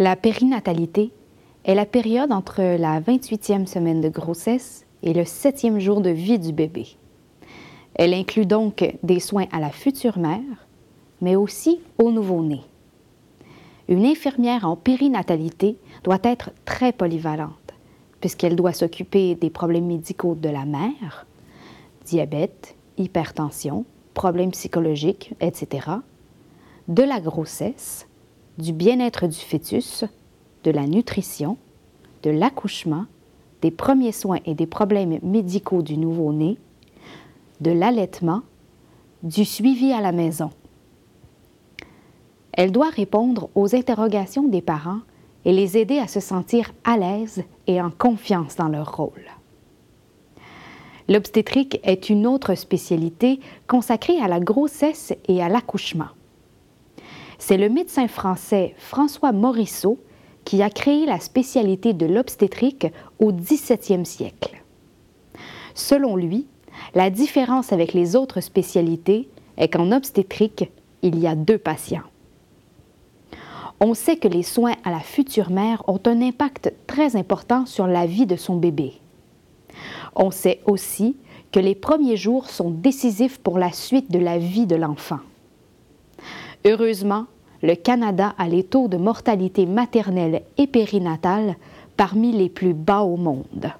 La périnatalité est la période entre la 28e semaine de grossesse et le 7e jour de vie du bébé. Elle inclut donc des soins à la future mère, mais aussi au nouveau-né. Une infirmière en périnatalité doit être très polyvalente, puisqu'elle doit s'occuper des problèmes médicaux de la mère, diabète, hypertension, problèmes psychologiques, etc., de la grossesse, du bien-être du fœtus, de la nutrition, de l'accouchement, des premiers soins et des problèmes médicaux du nouveau-né, de l'allaitement, du suivi à la maison. Elle doit répondre aux interrogations des parents et les aider à se sentir à l'aise et en confiance dans leur rôle. L'obstétrique est une autre spécialité consacrée à la grossesse et à l'accouchement. C'est le médecin français François Morisseau qui a créé la spécialité de l'obstétrique au XVIIe siècle. Selon lui, la différence avec les autres spécialités est qu'en obstétrique, il y a deux patients. On sait que les soins à la future mère ont un impact très important sur la vie de son bébé. On sait aussi que les premiers jours sont décisifs pour la suite de la vie de l'enfant. Heureusement, le Canada a les taux de mortalité maternelle et périnatale parmi les plus bas au monde.